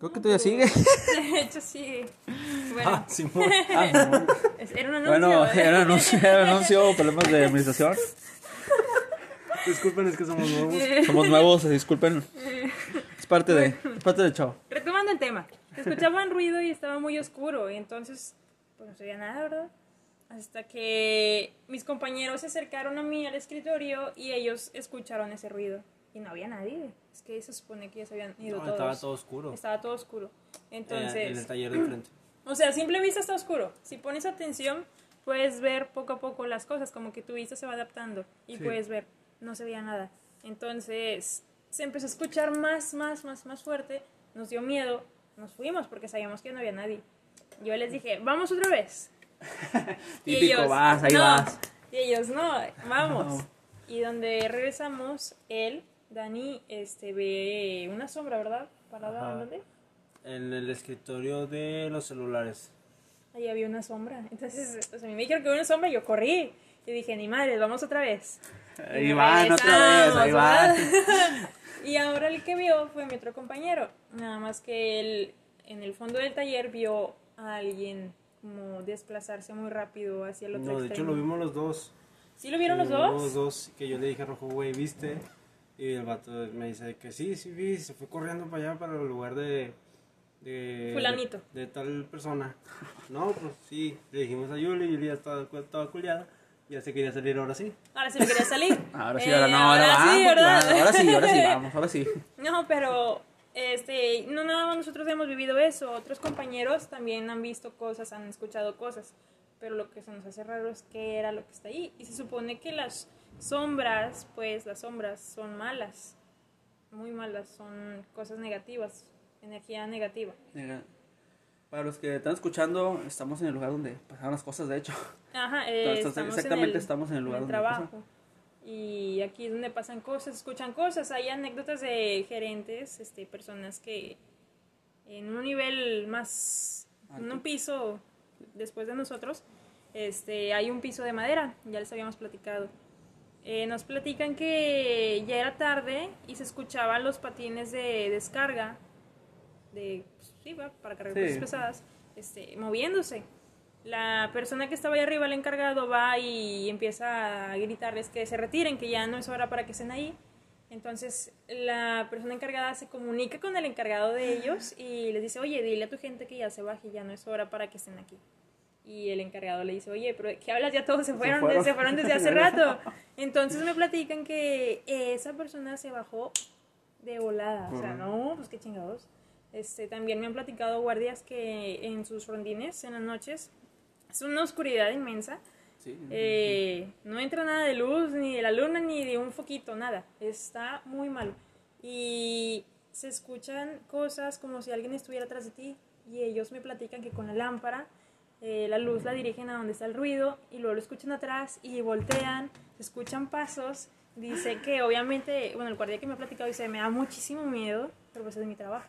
Creo que todavía sigue. De hecho, sí. Bueno, Ah, Simón. Ah, no. era un anuncio. Bueno, era anuncio, era anuncio, problemas de administración. Disculpen, es que somos nuevos. Somos nuevos, disculpen. Es parte de, es parte del chavo. Retomando el tema. Se escuchaba un ruido y estaba muy oscuro. Y entonces, pues no se veía nada, ¿verdad? Hasta que mis compañeros se acercaron a mí al escritorio y ellos escucharon ese ruido. Y no había nadie. Es que se supone que ya se habían ido No, todos. estaba todo oscuro. Estaba todo oscuro. Entonces, Eh, en el taller de enfrente. o sea, a simple vista está oscuro. Si pones atención, puedes ver poco a poco las cosas, como que tu vista se va adaptando y Sí. puedes ver. No se veía nada. Entonces, se empezó a escuchar más, más, más, más fuerte. Nos dio miedo. Nos fuimos porque sabíamos que no había nadie. Yo les dije, vamos otra vez. Y Típico, vas, ahí no. vas. Y ellos, no, vamos. No. Y donde regresamos, él, Dani, este, ve una sombra, ¿verdad? ¿Parada dónde? En el escritorio de los celulares. Ahí había una sombra. Entonces, o sea, a mí me dijeron que había una sombra y yo corrí. Y dije, ni madre, vamos otra vez. Ahí van otra vez, ahí van. y ahora el que vio fue mi otro compañero. Nada más que él, en el fondo del taller, vio a alguien como desplazarse muy rápido hacia el otro No, de hecho lo vimos los dos. ¿Sí lo vieron los Lo dos? Los dos, que yo le dije a Rojo, güey, ¿viste? Y el vato me dice que sí, sí vi, se fue corriendo para allá, para el lugar de... de Fulanito. De, de tal persona. No, pues sí, le dijimos a Yuli, Yuli ya estaba, estaba culiada, ya se quería salir ahora sí. Ahora sí me quería salir. Ahora sí, Eh, ahora no, ahora, vamos, sí, ¿verdad? ahora sí, ahora sí, vamos, ahora sí. No, pero este, no nada más nosotros hemos vivido eso, otros compañeros también han visto cosas, han escuchado cosas, pero lo que se nos hace raro es que era lo que está ahí. Y se supone que las sombras, pues las sombras son malas, muy malas, son cosas negativas, energía negativa. Para los que están escuchando, estamos en el lugar donde pasaron las cosas, de hecho. Ajá, eh, Entonces, estamos exactamente en el, estamos en el lugar en el donde trabajo. Y aquí es donde pasan cosas, escuchan cosas. Hay anécdotas de gerentes, este, personas que en un nivel más, en un piso después de nosotros, este, hay un piso de madera, ya les habíamos platicado. Eh, nos platican que ya era tarde y se escuchaban los patines de descarga, de, pues, sí, para cargar Sí. cosas pesadas, este, moviéndose. La persona que estaba ahí arriba, el encargado, va y empieza a gritarles que se retiren, que ya no es hora para que estén ahí. Entonces la persona encargada se comunica con el encargado de ellos y les dice, oye, dile a tu gente que ya se baje, ya no es hora para que estén aquí. Y el encargado le dice, oye, pero ¿de ¿qué hablas? Ya todos se fueron, fueron. se fueron desde hace rato. Entonces me platican que esa persona se bajó de volada. O sea, no, pues qué chingados. Este, también me han platicado guardias que en sus rondines, en las noches, es una oscuridad inmensa. Sí. Eh, no entra nada de luz, ni de la luna, ni de un foquito, nada. Está muy malo. Y se escuchan cosas como si alguien estuviera atrás de ti. Y ellos me platican que con la lámpara, eh, la luz la dirigen a donde está el ruido, y luego lo escuchan atrás y voltean, escuchan pasos. Dice que obviamente, bueno, el guardia que me ha platicado dice, me da muchísimo miedo, pero pues es mi trabajo.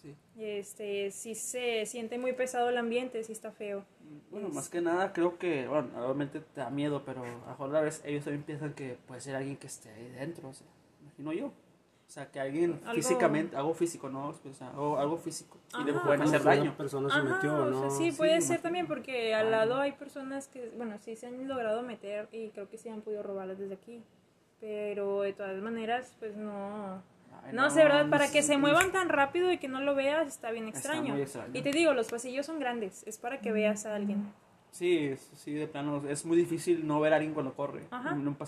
Sí. Este, sí se siente muy pesado el ambiente, sí está feo. Bueno, Es- más que nada creo que, bueno, obviamente te da miedo, pero a la vez ellos también piensan que puede ser alguien que esté ahí dentro, o sea, imagino yo. O sea, que alguien Algo- físicamente, algo físico, ¿no? O sea, algo, algo físico. Y le Ajá. pueden hacer Una daño. persona se Ajá, metió, o ¿no? sea, sí, Sí, puede ser imagínate. también porque al Ah, lado no. hay personas que, bueno, sí se han logrado meter y creo que sí han podido robarlas desde aquí. Pero de todas maneras, pues no. Ay, No, sé, ¿verdad? Para no que se muevan tan rápido y que no lo veas está bien Está extraño. muy extraño. Y te digo, los pasillos son grandes, es para que veas a alguien. Sí, sí, de plano, es muy difícil no ver a alguien cuando corre Ajá. en un pasillo.